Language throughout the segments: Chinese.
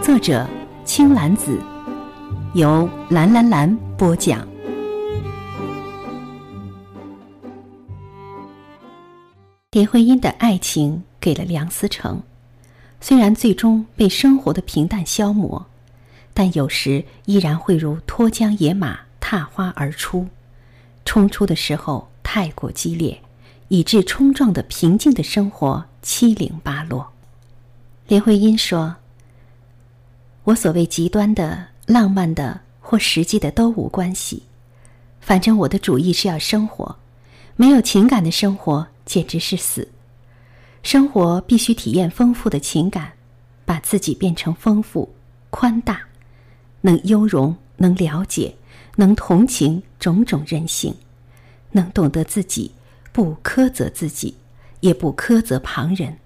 作者青兰子，由蓝蓝蓝播讲。林徽因的爱情给了梁思成，虽然最终被生活的平淡消磨。但有时依然会如脱缰野马，踏花而出。冲出的时候太过激烈，以致冲撞的平静的生活七零八落。林徽因说：“我所谓极端的、浪漫的或实际的都无关系，反正我的主意是要生活。没有情感的生活简直是死。生活必须体验丰富的情感，把自己变成丰富、宽大。”能优容，能了解，能同情种种人性，能懂得自己，不苛责自己，也不苛责旁人，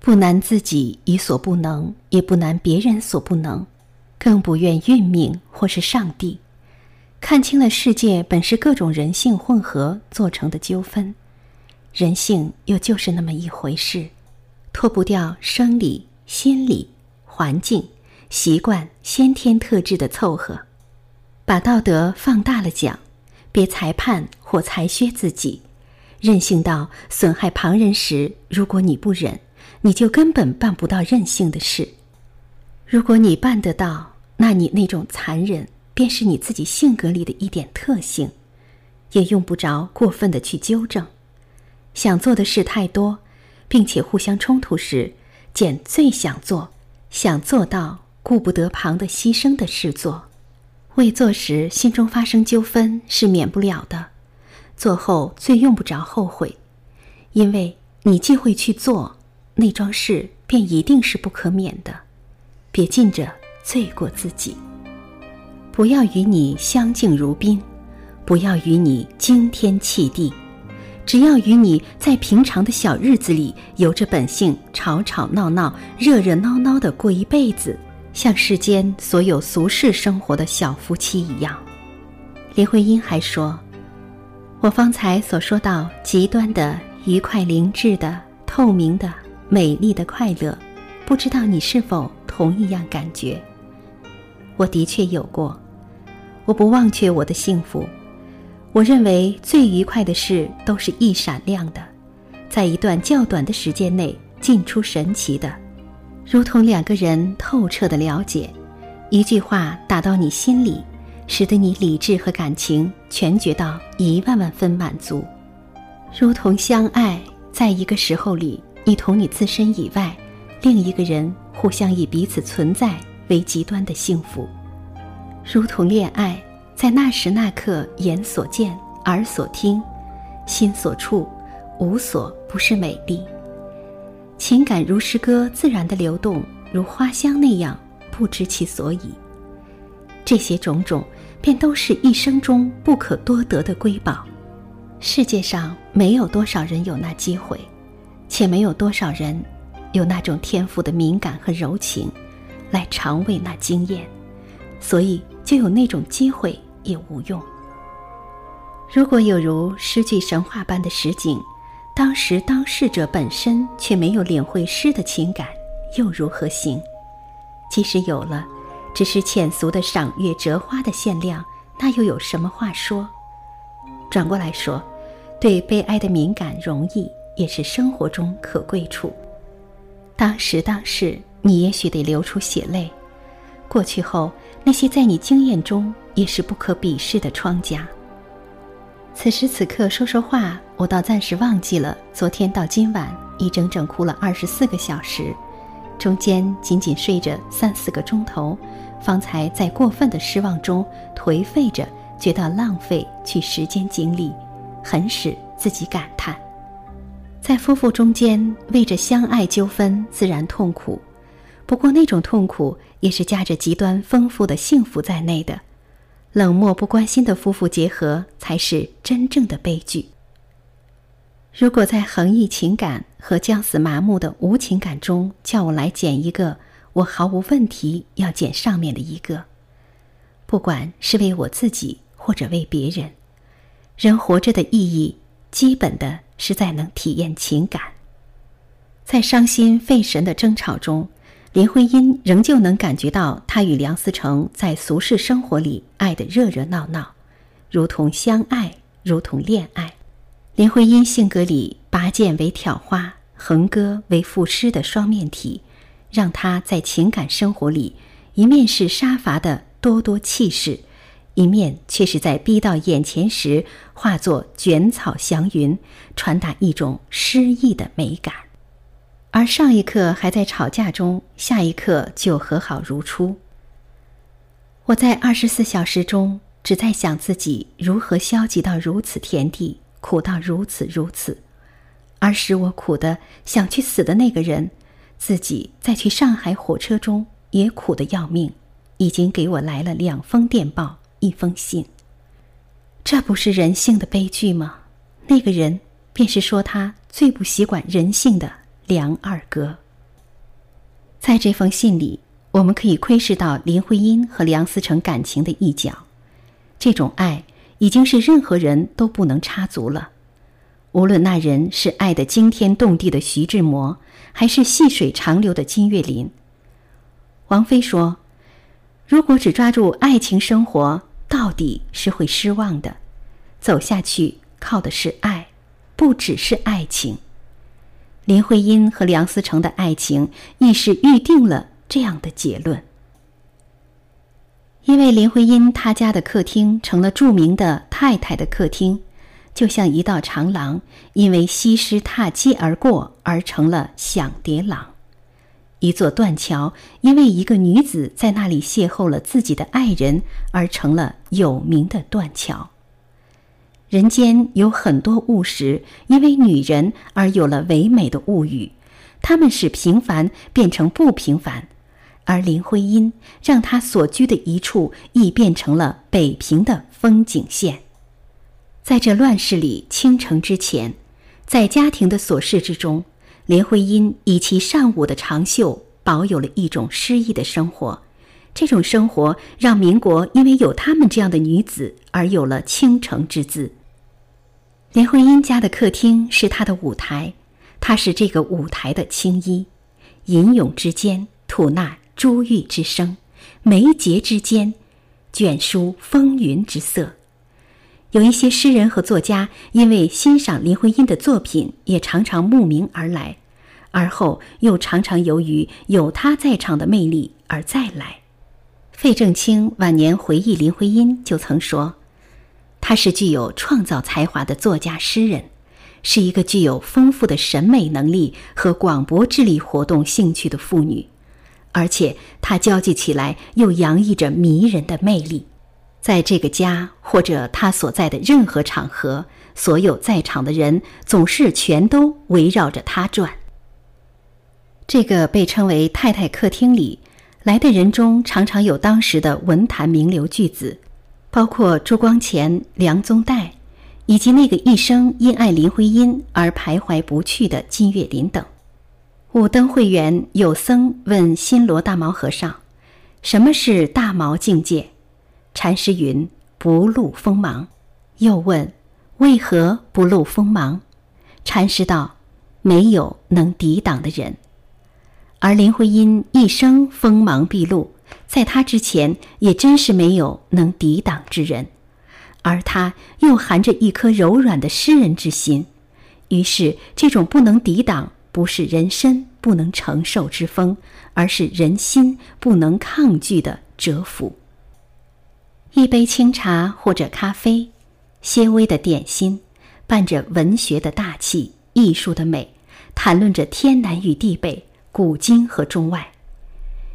不难自己以所不能，也不难别人所不能，更不愿运命或是上帝。看清了世界本是各种人性混合做成的纠纷，人性又就是那么一回事，脱不掉生理、心理、环境。习惯先天特质的凑合，把道德放大了讲，别裁判或裁削自己，任性到损害旁人时，如果你不忍，你就根本办不到任性的事；如果你办得到，那你那种残忍便是你自己性格里的一点特性，也用不着过分的去纠正。想做的事太多，并且互相冲突时，捡最想做、想做到。顾不得旁的牺牲的事做，未做时心中发生纠纷是免不了的，做后最用不着后悔，因为你既会去做，那桩事便一定是不可免的。别尽着罪过自己，不要与你相敬如宾，不要与你惊天泣地，只要与你在平常的小日子里，由着本性吵吵闹闹、热热闹闹的过一辈子。像世间所有俗世生活的小夫妻一样，林徽因还说：“我方才所说到极端的愉快、灵智的、透明的、美丽的快乐，不知道你是否同一样感觉？我的确有过，我不忘却我的幸福。我认为最愉快的事都是一闪亮的，在一段较短的时间内进出神奇的。”如同两个人透彻的了解，一句话打到你心里，使得你理智和感情全觉到一万万分满足；如同相爱，在一个时候里，你同你自身以外另一个人互相以彼此存在为极端的幸福；如同恋爱，在那时那刻，眼所见，耳所听，心所触，无所不是美丽。情感如诗歌自然的流动，如花香那样不知其所以。这些种种，便都是一生中不可多得的瑰宝。世界上没有多少人有那机会，且没有多少人有那种天赋的敏感和柔情，来尝味那经验。所以，就有那种机会也无用。如果有如诗句神话般的实景。当时当事者本身却没有领会诗的情感，又如何行？即使有了，只是浅俗的赏月折花的限量，那又有什么话说？转过来说，对悲哀的敏感容易，也是生活中可贵处。当时当事，你也许得流出血泪；过去后，那些在你经验中也是不可鄙视的疮痂。此时此刻说说话，我倒暂时忘记了昨天到今晚一整整哭了二十四个小时，中间仅仅睡着三四个钟头，方才在过分的失望中颓废着，觉得浪费去时间精力，很使自己感叹。在夫妇中间为着相爱纠纷自然痛苦，不过那种痛苦也是夹着极端丰富的幸福在内的。冷漠不关心的夫妇结合才是真正的悲剧。如果在横溢情感和将死麻木的无情感中，叫我来捡一个，我毫无问题要捡上面的一个。不管是为我自己或者为别人，人活着的意义，基本的实在能体验情感。在伤心费神的争吵中。林徽因仍旧能感觉到他与梁思成在俗世生活里爱的热热闹闹，如同相爱，如同恋爱。林徽因性格里拔剑为挑花，横戈为赋诗的双面体，让她在情感生活里一面是杀伐的咄咄气势，一面却是在逼到眼前时化作卷草祥云，传达一种诗意的美感。而上一刻还在吵架中，下一刻就和好如初。我在二十四小时中只在想自己如何消极到如此田地，苦到如此如此，而使我苦的想去死的那个人，自己在去上海火车中也苦的要命，已经给我来了两封电报，一封信。这不是人性的悲剧吗？那个人便是说他最不习惯人性的。梁二哥。在这封信里，我们可以窥视到林徽因和梁思成感情的一角。这种爱已经是任何人都不能插足了，无论那人是爱的惊天动地的徐志摩，还是细水长流的金岳霖。王菲说：“如果只抓住爱情生活，到底是会失望的。走下去靠的是爱，不只是爱情。”林徽因和梁思成的爱情亦是预定了这样的结论。因为林徽因她家的客厅成了著名的太太的客厅，就像一道长廊，因为西施踏阶而过而成了响蝶廊；一座断桥，因为一个女子在那里邂逅了自己的爱人而成了有名的断桥。人间有很多物实，因为女人而有了唯美的物语，它们使平凡变成不平凡，而林徽因让她所居的一处亦变成了北平的风景线。在这乱世里，倾城之前，在家庭的琐事之中，林徽因以其善舞的长袖，保有了一种诗意的生活。这种生活让民国因为有她们这样的女子而有了倾城之姿。林徽因家的客厅是她的舞台，她是这个舞台的青衣。吟咏之间，吐纳珠玉之声；眉睫之间，卷舒风云之色。有一些诗人和作家因为欣赏林徽因的作品，也常常慕名而来，而后又常常由于有她在场的魅力而再来。费正清晚年回忆林徽因，就曾说。她是具有创造才华的作家诗人，是一个具有丰富的审美能力和广博智力活动兴趣的妇女，而且她交际起来又洋溢着迷人的魅力。在这个家或者她所在的任何场合，所有在场的人总是全都围绕着她转。这个被称为“太太客厅”里来的人中，常常有当时的文坛名流巨子。包括朱光潜、梁宗岱，以及那个一生因爱林徽因而徘徊不去的金岳霖等。五登会员有僧问新罗大毛和尚：“什么是大毛境界？”禅师云：“不露锋芒。”又问：“为何不露锋芒？”禅师道：“没有能抵挡的人。”而林徽因一生锋芒毕露。在他之前，也真是没有能抵挡之人，而他又含着一颗柔软的诗人之心，于是这种不能抵挡，不是人身不能承受之风，而是人心不能抗拒的折服。一杯清茶或者咖啡，些微的点心，伴着文学的大气、艺术的美，谈论着天南与地北、古今和中外。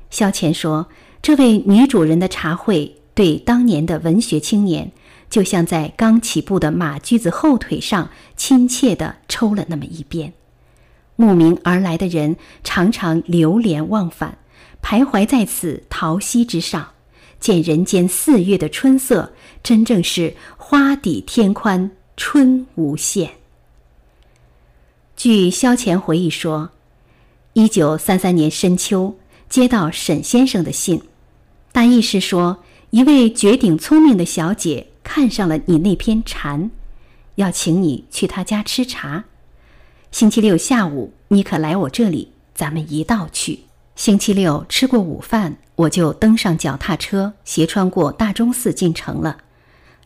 萧乾说。这位女主人的茶会，对当年的文学青年，就像在刚起步的马驹子后腿上亲切地抽了那么一鞭。慕名而来的人常常流连忘返，徘徊在此桃溪之上，见人间四月的春色，真正是花底天宽，春无限。据萧乾回忆说，一九三三年深秋，接到沈先生的信，大意是说，一位绝顶聪明的小姐看上了你那篇禅，要请你去她家吃茶。星期六下午，你可来我这里，咱们一道去。星期六吃过午饭，我就登上脚踏车，斜穿过大钟寺进城了。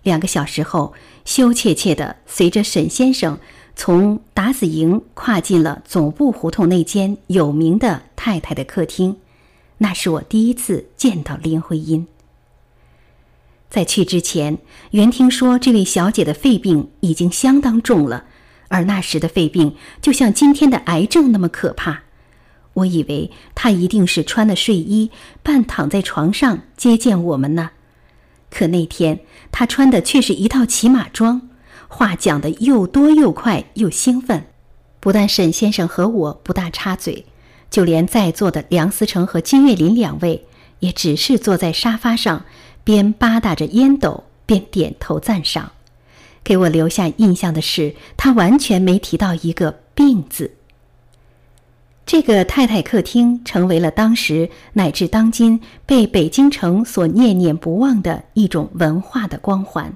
两个小时后，羞怯怯的随着沈先生从打子营跨进了总部胡同那间有名的太太的客厅。那是我第一次见到林徽因。在去之前，原听说这位小姐的肺病已经相当重了，而那时的肺病就像今天的癌症那么可怕。我以为她一定是穿了睡衣，半躺在床上接见我们呢。可那天她穿的却是一套骑马装，话讲的又多又快又兴奋。不但沈先生和我不大插嘴，就连在座的梁思成和金岳霖两位，也只是坐在沙发上，边吧嗒着烟斗，边点头赞赏。给我留下印象的是，他完全没提到一个“病”字。这个太太客厅成为了当时乃至当今被北京城所念念不忘的一种文化的光环，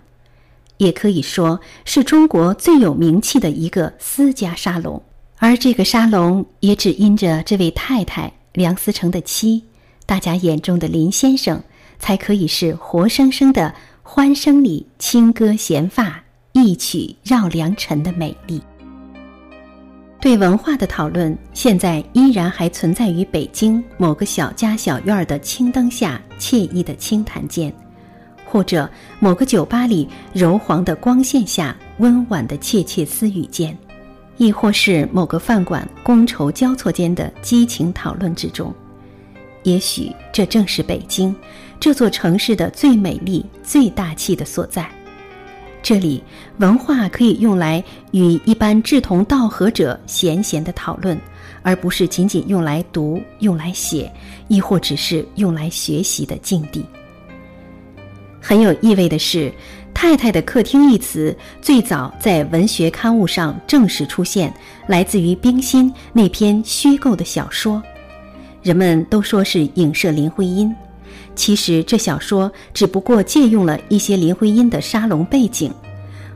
也可以说是中国最有名气的一个私家沙龙。而这个沙龙也只因着这位太太梁思成的妻，大家眼中的林先生，才可以是活生生的欢声里轻歌弦发，一曲绕梁尘的美丽。对文化的讨论，现在依然还存在于北京某个小家小院的青灯下惬意的清谈间，或者某个酒吧里柔黄的光线下温婉的窃窃私语间，亦或是某个饭馆觥筹交错间的激情讨论之中。也许这正是北京这座城市的最美丽、最大气的所在。这里，文化可以用来与一般志同道合者闲闲的讨论，而不是仅仅用来读、用来写，亦或只是用来学习的境地。很有意味的是，“太太的客厅”一词最早在文学刊物上正式出现，来自于冰心那篇虚构的小说，人们都说是影射林徽因。其实这小说只不过借用了一些林徽因的沙龙背景，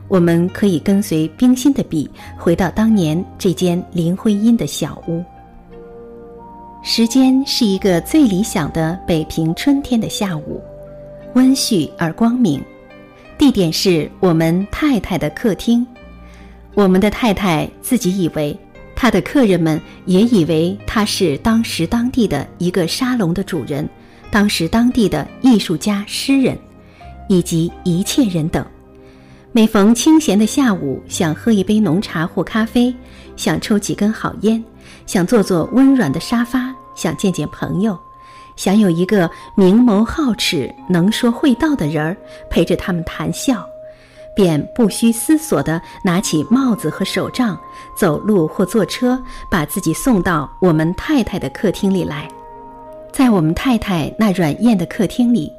我们可以跟随冰心的笔，回到当年这间林徽因的小屋。时间是一个最理想的北平春天的下午，温煦而光明。地点是我们太太的客厅，我们的太太自己以为，她的客人们也以为她是当时当地的一个沙龙的主人。当时当地的艺术家、诗人，以及一切人等，每逢清闲的下午，想喝一杯浓茶或咖啡，想抽几根好烟，想坐坐温软的沙发，想见见朋友，想有一个明眸皓齿、能说会道的人儿陪着他们谈笑，便不需思索地拿起帽子和手杖，走路或坐车，把自己送到我们太太的客厅里来。在我们太太那软艳的客厅里，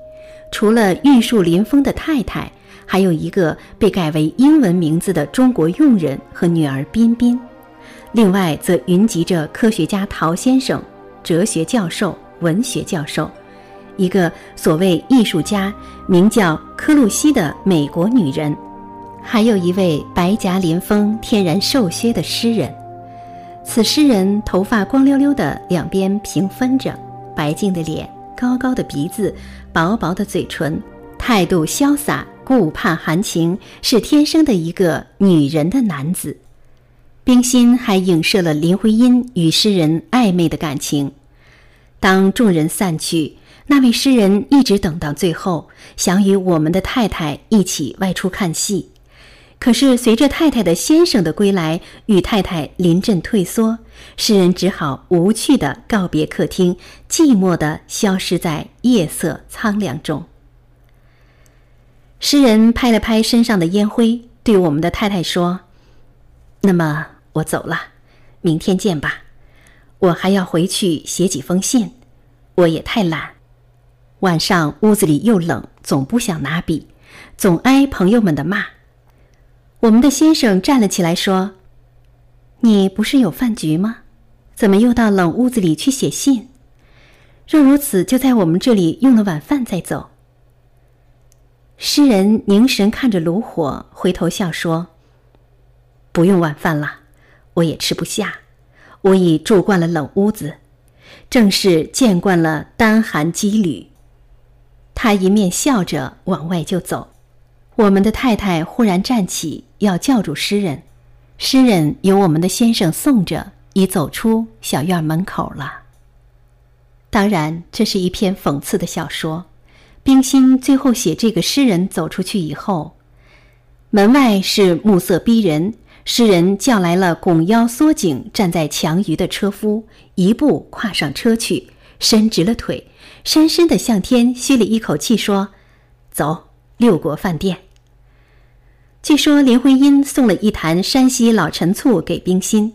除了玉树临风的太太，还有一个被改为英文名字的中国佣人和女儿彬彬。另外，则云集着科学家陶先生、哲学教授、文学教授，一个所谓艺术家名叫科露西的美国女人，还有一位白颊临风、天然瘦削的诗人。此诗人头发光溜溜的，两边平分着。白净的脸，高高的鼻子，薄薄的嘴唇，态度潇洒，顾盼含情，是天生的一个女人的男子。冰心还影射了林徽因与诗人暧昧的感情。当众人散去，那位诗人一直等到最后，想与我们的太太一起外出看戏。可是，随着太太的先生的归来，与太太临阵退缩，诗人只好无趣的告别客厅，寂寞的消失在夜色苍凉中。诗人拍了拍身上的烟灰，对我们的太太说：“那么我走了，明天见吧。我还要回去写几封信。我也太懒。晚上屋子里又冷，总不想拿笔，总挨朋友们的骂。我们的先生站了起来说：“你不是有饭局吗？怎么又到冷屋子里去写信？若如此，就在我们这里用了晚饭再走。”诗人凝神看着炉火，回头笑说：“不用晚饭了，我也吃不下。我已住惯了冷屋子，正是见惯了单寒羁旅。”他一面笑着往外就走。我们的太太忽然站起，要叫住诗人。诗人由我们的先生送着，已走出小院门口了。当然，这是一篇讽刺的小说。冰心最后写这个诗人走出去以后，门外是暮色逼人，诗人叫来了拱腰缩颈站在墙隅的车夫，一步跨上车去，伸直了腿，深深的向天吸了一口气，说：“走，六国饭店。”据说林徽因送了一坛山西老陈醋给冰心，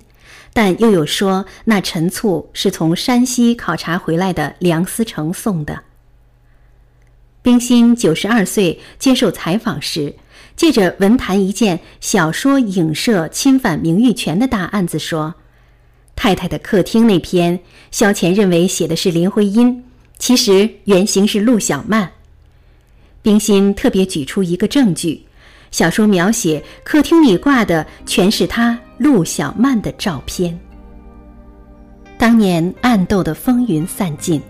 但又有说那陈醋是从山西考察回来的梁思成送的。冰心九十二岁接受采访时，借着文坛一件小说影射侵犯名誉权的大案子说：“太太的客厅那篇，萧乾认为写的是林徽因，其实原型是陆小曼。”冰心特别举出一个证据：小说描写客厅里挂的全是他陆小曼的照片。当年暗斗的风云散尽。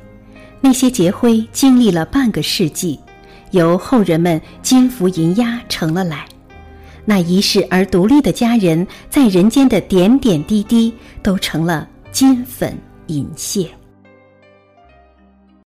那些劫灰经历了半个世纪，由后人们金福银压成了来。那一世而独立的家人，在人间的点点滴滴，都成了金粉银屑。